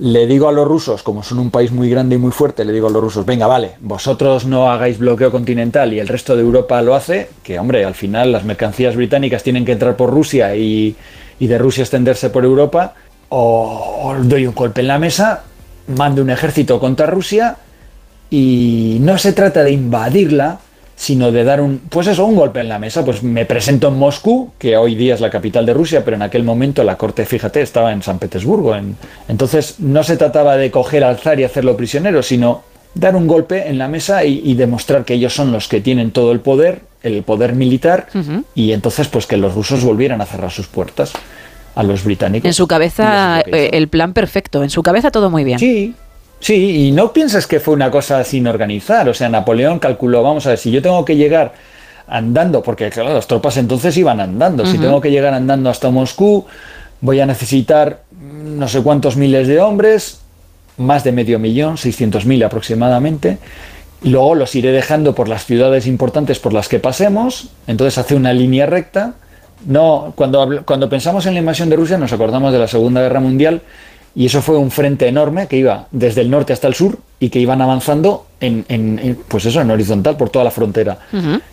le digo a los rusos, como son un país muy grande y muy fuerte, le digo a los rusos, venga, vale, vosotros no hagáis bloqueo continental y el resto de Europa lo hace, que hombre, al final las mercancías británicas tienen que entrar por Rusia y, de Rusia extenderse por Europa, o, o doy un golpe en la mesa, mando un ejército contra Rusia y no se trata de invadirla, sino de dar un, pues eso, un golpe en la mesa. Pues me presento en Moscú, que hoy día es la capital de Rusia, pero en aquel momento la corte, fíjate, estaba en San Petersburgo. En, entonces no se trataba de coger al zar y hacerlo prisionero, sino dar un golpe en la mesa y, demostrar que ellos son los que tienen todo el poder, el poder militar, y entonces pues que los rusos volvieran a cerrar sus puertas a los británicos. En su cabeza eh, el plan perfecto, en su cabeza todo muy bien. Sí, Sí, y no pienses que fue una cosa sin organizar. O sea, Napoleón calculó, vamos a ver, si yo tengo que llegar andando, porque claro, las tropas entonces iban andando, si tengo que llegar andando hasta Moscú, voy a necesitar no sé cuántos miles de hombres, más de medio millón, 600.000 aproximadamente. Luego los iré dejando por las ciudades importantes por las que pasemos, entonces hace una línea recta. No, cuando, cuando pensamos en la invasión de Rusia nos acordamos de la Segunda Guerra Mundial y eso fue un frente enorme que iba desde el norte hasta el sur y que iban avanzando en, pues eso, en horizontal por toda la frontera.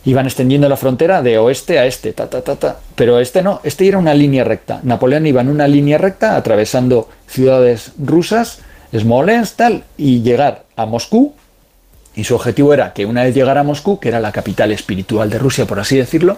Iban extendiendo la frontera de oeste a este, ta, ta, ta, ta. Pero este no, este era una línea recta. Napoleón iba en una línea recta atravesando ciudades rusas, Smolensk, tal, y llegar a Moscú. Y su objetivo era que una vez llegara a Moscú, que era la capital espiritual de Rusia, por así decirlo,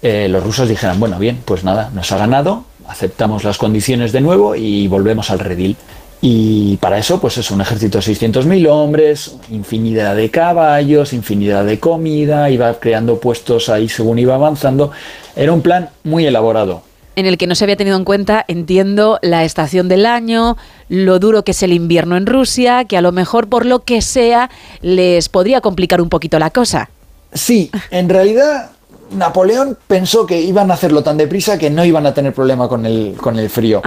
eh, los rusos dijeran, bueno, bien, pues nada, nos ha ganado, aceptamos las condiciones de nuevo y volvemos al redil. Y para eso, pues es un ejército de 600.000 hombres, infinidad de caballos, infinidad de comida, iba creando puestos ahí según iba avanzando. Era un plan muy elaborado. En el que no se había tenido en cuenta, entiendo, la estación del año, lo duro que es el invierno en Rusia, que a lo mejor por lo que sea les podría complicar un poquito la cosa. Sí, en realidad Napoleón pensó que iban a hacerlo tan deprisa que no iban a tener problema con el, con el frío.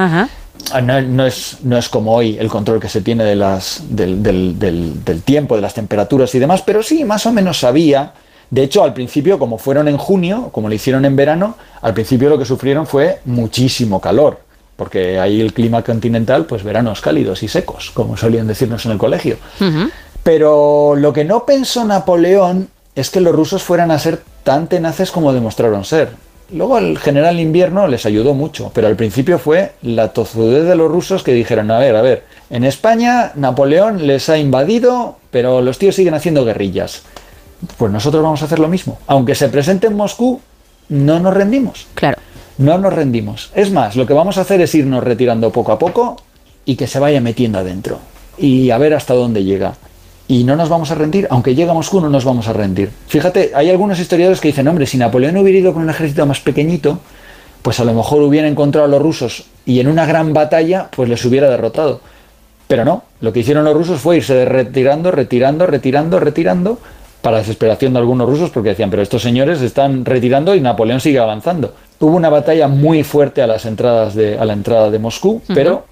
Ah, no, es, no es como hoy el control que se tiene de las, del, del, tiempo, de las temperaturas y demás, pero sí, más o menos sabía. De hecho, al principio, como fueron en junio, como lo hicieron en verano, al principio lo que sufrieron fue muchísimo calor, porque ahí el clima continental, pues veranos cálidos y secos, como solían decirnos en el colegio. Pero lo que no pensó Napoleón es que los rusos fueran a ser tan tenaces como demostraron ser. Luego el general invierno les ayudó mucho, pero al principio fue la tozudez de los rusos que dijeron, a ver, a ver, en España Napoleón les ha invadido, pero los tíos siguen haciendo guerrillas. Pues nosotros vamos a hacer lo mismo. Aunque se presente en Moscú, no nos rendimos. Claro. No nos rendimos. Es más, lo que vamos a hacer es irnos retirando poco a poco y que se vaya metiendo adentro. Y a ver hasta dónde llega y no nos vamos a rendir, aunque llegue a Moscú no nos vamos a rendir. Fíjate, hay algunos historiadores que dicen, hombre, si Napoleón hubiera ido con un ejército más pequeñito, pues a lo mejor hubiera encontrado a los rusos y en una gran batalla pues les hubiera derrotado. Pero no, lo que hicieron los rusos fue irse retirando, retirando, retirando, retirando, para desesperación de algunos rusos porque decían, pero estos señores están retirando y Napoleón sigue avanzando. Hubo una batalla muy fuerte a las entradas de, a la entrada de Moscú, pero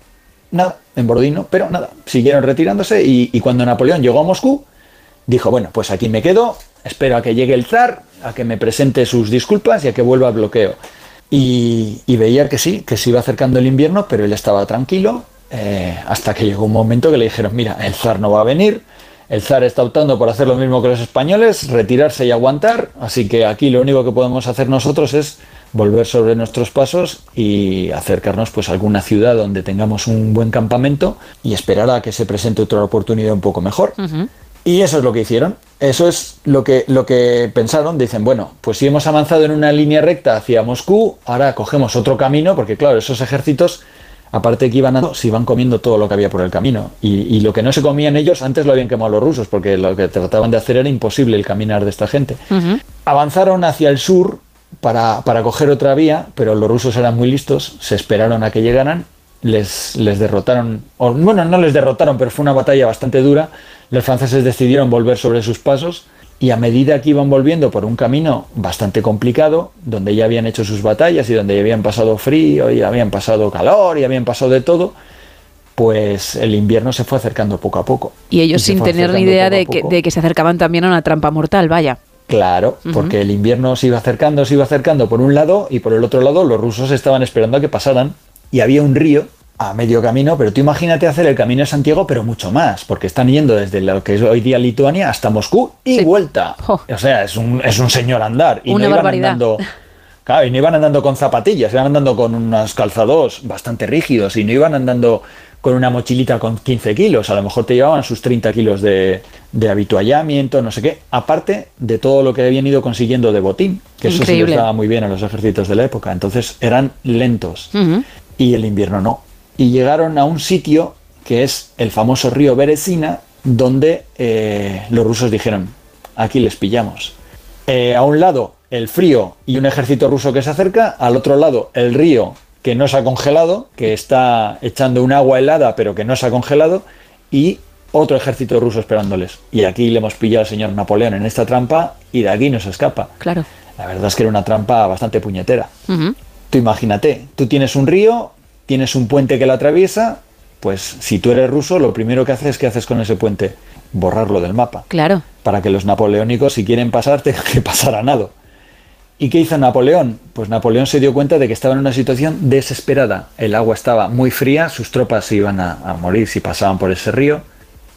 nada, en Borodino, pero nada, siguieron retirándose y, cuando Napoleón llegó a Moscú, dijo, bueno, pues aquí me quedo, espero a que llegue el zar, a que me presente sus disculpas y a que vuelva al bloqueo. Y, veía que sí, que se iba acercando el invierno, pero él estaba tranquilo, eh, hasta que llegó un momento que le dijeron, mira, el zar no va a venir, El zar está optando por hacer lo mismo que los españoles, retirarse y aguantar, así que aquí lo único que podemos hacer nosotros es volver sobre nuestros pasos y acercarnos pues a alguna ciudad donde tengamos un buen campamento y esperar a que se presente otra oportunidad un poco mejor. Y eso es lo que hicieron. Eso es lo que, lo que pensaron. Dicen, bueno, pues si hemos avanzado en una línea recta hacia Moscú, ahora cogemos otro camino, porque claro, esos ejércitos, aparte que iban a, se iban comiendo todo lo que había por el camino. Y, y lo que no se comían ellos, antes lo habían quemado los rusos, porque lo que trataban de hacer era imposible el caminar de esta gente. Avanzaron hacia el sur para, para coger otra vía, pero los rusos eran muy listos, se esperaron a que llegaran, les, les derrotaron, o, bueno, no les derrotaron, pero fue una batalla bastante dura. Los franceses decidieron volver sobre sus pasos y a medida que iban volviendo por un camino bastante complicado, donde ya habían hecho sus batallas y donde ya habían pasado frío y habían pasado calor y habían pasado de todo, pues el invierno se fue acercando poco a poco. Y ellos sin tener ni idea que, de que se acercaban también a una trampa mortal, vaya. Claro, porque el invierno se iba acercando, se iba acercando por un lado y por el otro lado los rusos estaban esperando a que pasaran y había un río a medio camino, pero tú imagínate hacer el camino de Santiago, pero mucho más, porque están yendo desde lo que es hoy día Lituania hasta Moscú y vuelta. O sea, es un, es un señor andar. Y Una no iban barbaridad. andando. (laughs) Claro, y no iban andando con zapatillas, iban andando con unos calzados bastante rígidos y no iban andando con una mochilita con 15 kilos, a lo mejor te llevaban sus 30 kilos de, de habituallamiento, no sé qué, aparte de todo lo que habían ido consiguiendo de botín, que eso Increíble. les daba muy bien a los ejércitos de la época, entonces eran lentos y el invierno no. Y llegaron a un sitio que es el famoso río Beresina, donde eh, los rusos dijeron, aquí les pillamos. Eh, a un lado el frío y un ejército ruso que se acerca, al otro lado el río que no se ha congelado, que está echando un agua helada pero que no se ha congelado, y otro ejército ruso esperándoles. Y aquí le hemos pillado al señor Napoleón en esta trampa y de aquí no se escapa. Claro. La verdad es que era una trampa bastante puñetera. Tú imagínate, tú tienes un río, tienes un puente que lo atraviesa, pues si tú eres ruso, lo primero que haces, ¿qué haces con ese puente? Borrarlo del mapa. Claro. Para que los napoleónicos, si quieren pasar, (laughs) tengan que pasar a nado. ¿Y qué hizo Napoleón? Pues Napoleón se dio cuenta de que estaba en una situación desesperada. El agua estaba muy fría, sus tropas iban a, a morir si pasaban por ese río.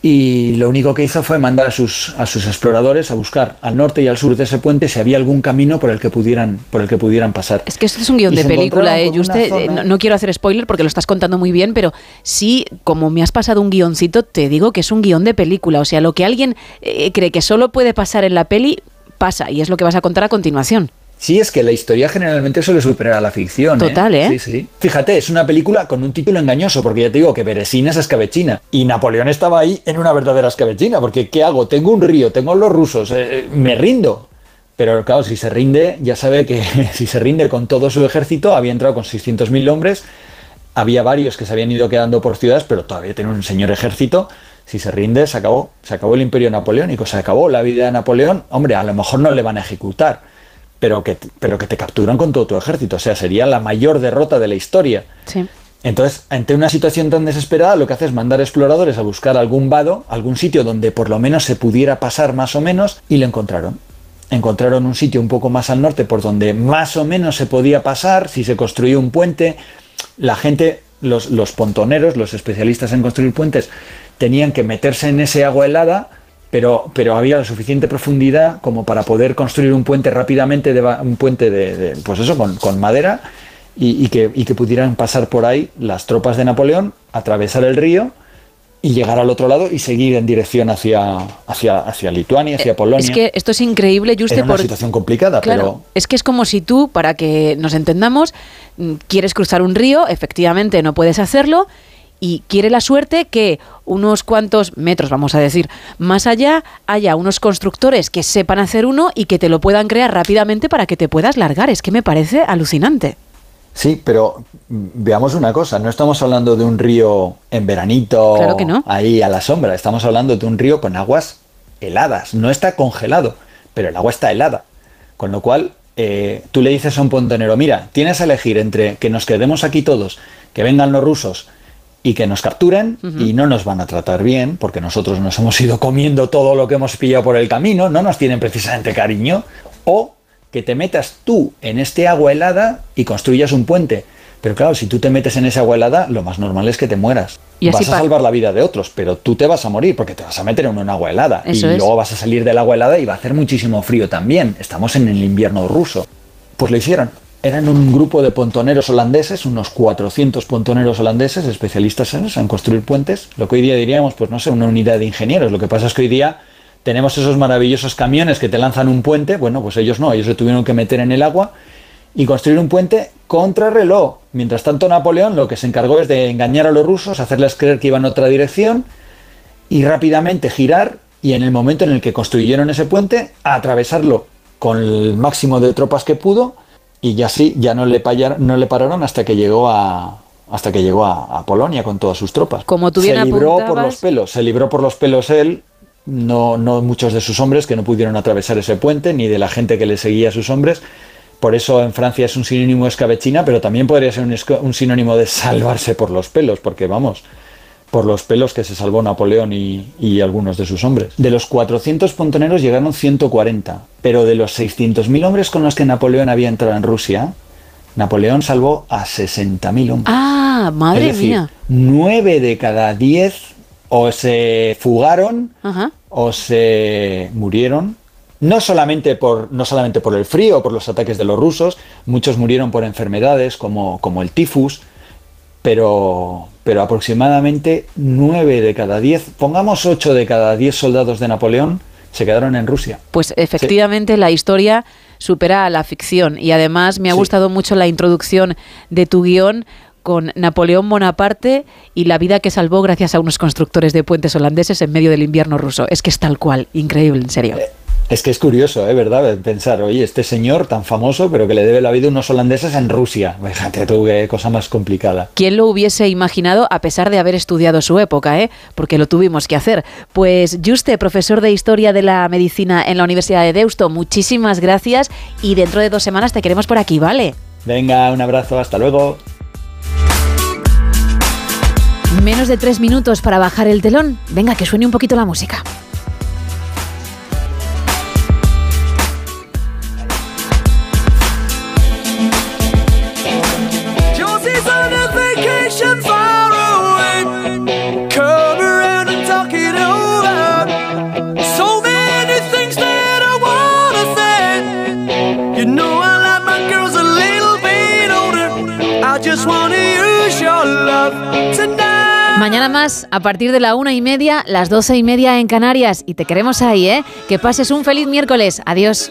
Y lo único que hizo fue mandar a sus, a sus exploradores a buscar al norte y al sur de ese puente si había algún camino por el que pudieran, por el que pudieran pasar. Es que esto es un guion Y de película, ¿eh? usted, eh, zona- no, no quiero hacer spoiler porque lo estás contando muy bien, pero sí, como me has pasado un guioncito, te digo que es un guion de película. O sea, lo que alguien eh, cree que solo puede pasar en la peli, pasa. Y es lo que vas a contar a continuación. Sí, es que la historia generalmente suele superar a la ficción. Total, ¿eh? Sí, sí. Fíjate, es una película con un título engañoso, porque ya te digo que Beresina es escabechina. Y Napoleón estaba ahí en una verdadera escabechina, porque ¿qué hago? Tengo un río, tengo los rusos, eh, me rindo. Pero claro, si se rinde, ya sabe que (laughs) si se rinde con todo su ejército, había entrado con 600.000 hombres, había varios que se habían ido quedando por ciudades, pero todavía tiene un señor ejército. Si se rinde, se acabó. Se acabó el imperio napoleónico, se acabó la vida de Napoleón. Hombre, a lo mejor no le van a ejecutar, pero que, pero que te capturan con todo tu ejército. O sea, sería la mayor derrota de la historia. Sí. Entonces, ante una situación tan desesperada, lo que hace es mandar exploradores a buscar algún vado, algún sitio donde por lo menos se pudiera pasar más o menos, y lo encontraron. Encontraron un sitio un poco más al norte por donde más o menos se podía pasar, si se construía un puente, la gente, los, los pontoneros, los especialistas en construir puentes, tenían que meterse en ese agua helada, pero, pero había la suficiente profundidad como para poder construir un puente rápidamente, de, un puente de, de, pues eso, con, con madera, y, y, que, y que pudieran pasar por ahí las tropas de Napoleón, atravesar el río y llegar al otro lado y seguir en dirección hacia, hacia, hacia Lituania, hacia Polonia. Es que esto es increíble, Juste, una por- situación complicada, Claro, pero es que es como si tú, para que nos entendamos, mm, quieres cruzar un río, efectivamente no puedes hacerlo, y quiere la suerte que unos cuantos metros, vamos a decir, más allá haya unos constructores que sepan hacer uno y que te lo puedan crear rápidamente para que te puedas largar. Es que me parece alucinante. Sí, pero mm, veamos una cosa, no estamos hablando de un río en veranito, Claro que no. ahí a la sombra, estamos hablando de un río con aguas heladas, no está congelado, pero el agua está helada, con lo cual eh, tú le dices a un pontonero, mira, tienes a elegir entre que nos quedemos aquí todos, que vengan los rusos y que nos capturen y no nos van a tratar bien, porque nosotros nos hemos ido comiendo todo lo que hemos pillado por el camino, no nos tienen precisamente cariño, o que te metas tú en este agua helada y construyas un puente. Pero claro, si tú te metes en esa agua helada, lo más normal es que te mueras. Y vas a salvar la vida de otros, pero tú te vas a morir porque te vas a meter en un agua helada. Eso y es. luego vas a salir del agua helada y va a hacer muchísimo frío también. Estamos en el invierno ruso. Pues lo hicieron. Eran un grupo de pontoneros holandeses, unos 400 pontoneros holandeses, especialistas en en construir puentes. Lo que hoy día diríamos, pues no sé, una unidad de ingenieros. Lo que pasa es que hoy día tenemos esos maravillosos camiones que te lanzan un puente. Bueno, pues ellos no, ellos se tuvieron que meter en el agua y construir un puente contra reloj. Mientras tanto, Napoleón lo que se encargó es de engañar a los rusos, hacerles creer que iban en otra dirección y rápidamente girar y en el momento en el que construyeron ese puente, atravesarlo con el máximo de tropas que pudo y ya sí, ya no le, no le pararon hasta que llegó a hasta que llegó a, a Polonia con todas sus tropas. Como tú bien se libró por los pelos, se libró por los pelos él, no, no muchos de sus hombres que no pudieron atravesar ese puente, ni de la gente que le seguía a sus hombres. Por eso en Francia es un sinónimo de escabechina, pero también podría ser un, un sinónimo de salvarse por los pelos, porque vamos, por los pelos que se salvó Napoleón y, y algunos de sus hombres. De los 400 pontoneros llegaron 140, pero de los 600.000 hombres con los que Napoleón había entrado en Rusia, Napoleón salvó a 60.000 hombres. Ah, madre es decir, mía. 9 de cada 10 o se fugaron Ajá. o se murieron. No solamente, por, no solamente por el frío o por los ataques de los rusos, muchos murieron por enfermedades como, como el tifus, pero, pero aproximadamente 9 de cada 10, pongamos 8 de cada 10 soldados de Napoleón, se quedaron en Rusia. Pues efectivamente la historia supera a la ficción y además me ha gustado mucho la introducción de tu guion con Napoleón Bonaparte y la vida que salvó gracias a unos constructores de puentes holandeses en medio del invierno ruso. Es que es tal cual, increíble, en serio. Es que es curioso, ¿eh? ¿verdad? Pensar, oye, este señor tan famoso, pero que le debe la vida a unos holandeses en Rusia. Fíjate tú, qué cosa más complicada. ¿Quién lo hubiese imaginado a pesar de haber estudiado su época, eh? Porque lo tuvimos que hacer. Pues Juste, profesor de Historia de la Medicina en la Universidad de Deusto, muchísimas gracias y dentro de dos semanas te queremos por aquí, ¿vale? Venga, un abrazo, hasta luego. Menos de tres minutos para bajar el telón. Venga, que suene un poquito la música. Mañana más, a partir de la una y media, las doce y media en Canarias. Y te queremos ahí, ¿eh? Que pases un feliz miércoles. Adiós.